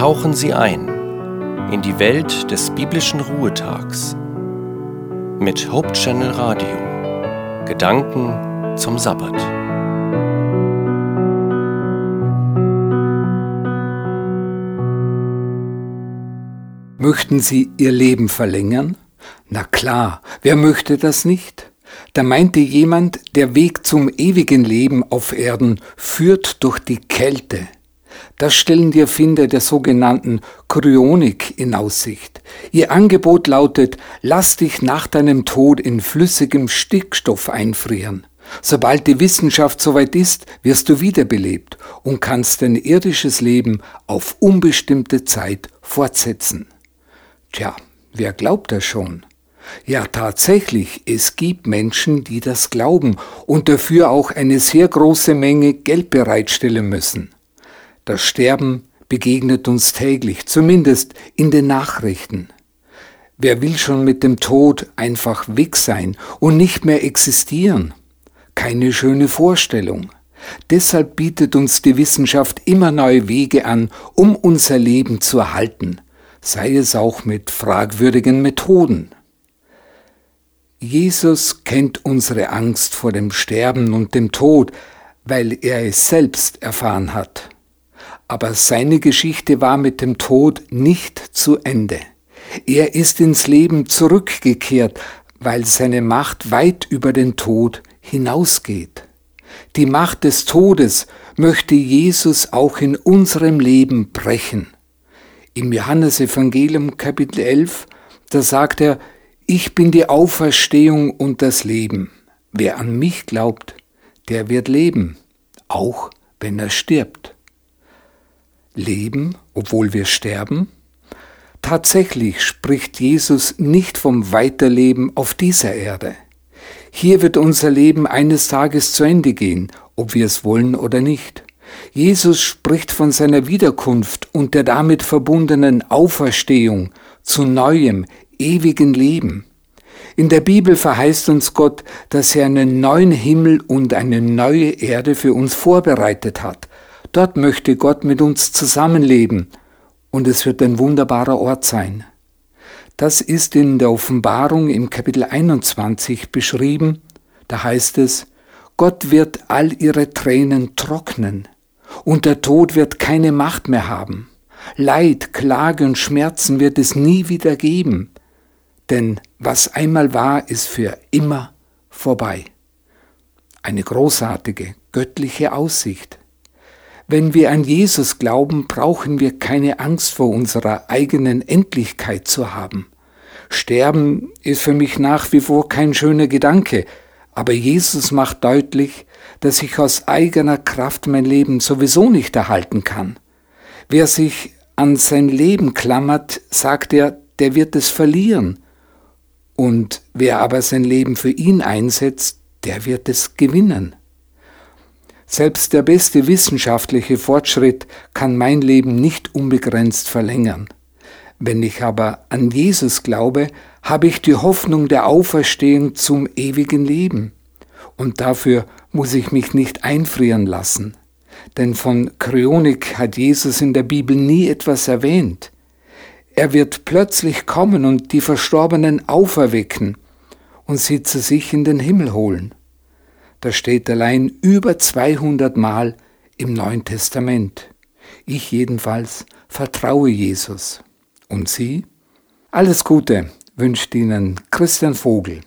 tauchen Sie ein in die Welt des biblischen Ruhetags mit Hope Channel Radio. Gedanken zum Sabbat. Möchten Sie Ihr Leben verlängern? Na klar, wer möchte das nicht? Da meinte jemand, der Weg zum ewigen Leben auf Erden führt durch die Kälte. Das stellen die Erfinder der sogenannten Kryonik in Aussicht. Ihr Angebot lautet, lass dich nach deinem Tod in flüssigem Stickstoff einfrieren. Sobald die Wissenschaft soweit ist, wirst du wiederbelebt und kannst dein irdisches Leben auf unbestimmte Zeit fortsetzen. Tja, wer glaubt das schon? Ja, tatsächlich, es gibt Menschen, die das glauben und dafür auch eine sehr große Menge Geld bereitstellen müssen. Das Sterben begegnet uns täglich, zumindest in den Nachrichten. Wer will schon mit dem Tod einfach weg sein und nicht mehr existieren? Keine schöne Vorstellung. Deshalb bietet uns die Wissenschaft immer neue Wege an, um unser Leben zu erhalten, sei es auch mit fragwürdigen Methoden. Jesus kennt unsere Angst vor dem Sterben und dem Tod, weil er es selbst erfahren hat. Aber seine Geschichte war mit dem Tod nicht zu Ende. Er ist ins Leben zurückgekehrt, weil seine Macht weit über den Tod hinausgeht. Die Macht des Todes möchte Jesus auch in unserem Leben brechen. Im Johannesevangelium Kapitel 11, da sagt er, ich bin die Auferstehung und das Leben. Wer an mich glaubt, der wird leben, auch wenn er stirbt. Leben, obwohl wir sterben? Tatsächlich spricht Jesus nicht vom Weiterleben auf dieser Erde. Hier wird unser Leben eines Tages zu Ende gehen, ob wir es wollen oder nicht. Jesus spricht von seiner Wiederkunft und der damit verbundenen Auferstehung zu neuem, ewigen Leben. In der Bibel verheißt uns Gott, dass er einen neuen Himmel und eine neue Erde für uns vorbereitet hat. Dort möchte Gott mit uns zusammenleben und es wird ein wunderbarer Ort sein. Das ist in der Offenbarung im Kapitel 21 beschrieben. Da heißt es, Gott wird all ihre Tränen trocknen und der Tod wird keine Macht mehr haben. Leid, Klage und Schmerzen wird es nie wieder geben denn was einmal war, ist für immer vorbei. Eine großartige, göttliche Aussicht. Wenn wir an Jesus glauben, brauchen wir keine Angst vor unserer eigenen Endlichkeit zu haben. Sterben ist für mich nach wie vor kein schöner Gedanke, aber Jesus macht deutlich, dass ich aus eigener Kraft mein Leben sowieso nicht erhalten kann. Wer sich an sein Leben klammert, sagt er, der wird es verlieren. Und wer aber sein Leben für ihn einsetzt, der wird es gewinnen. Selbst der beste wissenschaftliche Fortschritt kann mein Leben nicht unbegrenzt verlängern. Wenn ich aber an Jesus glaube, habe ich die Hoffnung der Auferstehung zum ewigen Leben. Und dafür muss ich mich nicht einfrieren lassen. Denn von Kryonik hat Jesus in der Bibel nie etwas erwähnt. Er wird plötzlich kommen und die Verstorbenen auferwecken und sie zu sich in den Himmel holen. Das steht allein über 200 Mal im Neuen Testament. Ich jedenfalls vertraue Jesus. Und Sie? Alles Gute wünscht Ihnen Christian Vogel.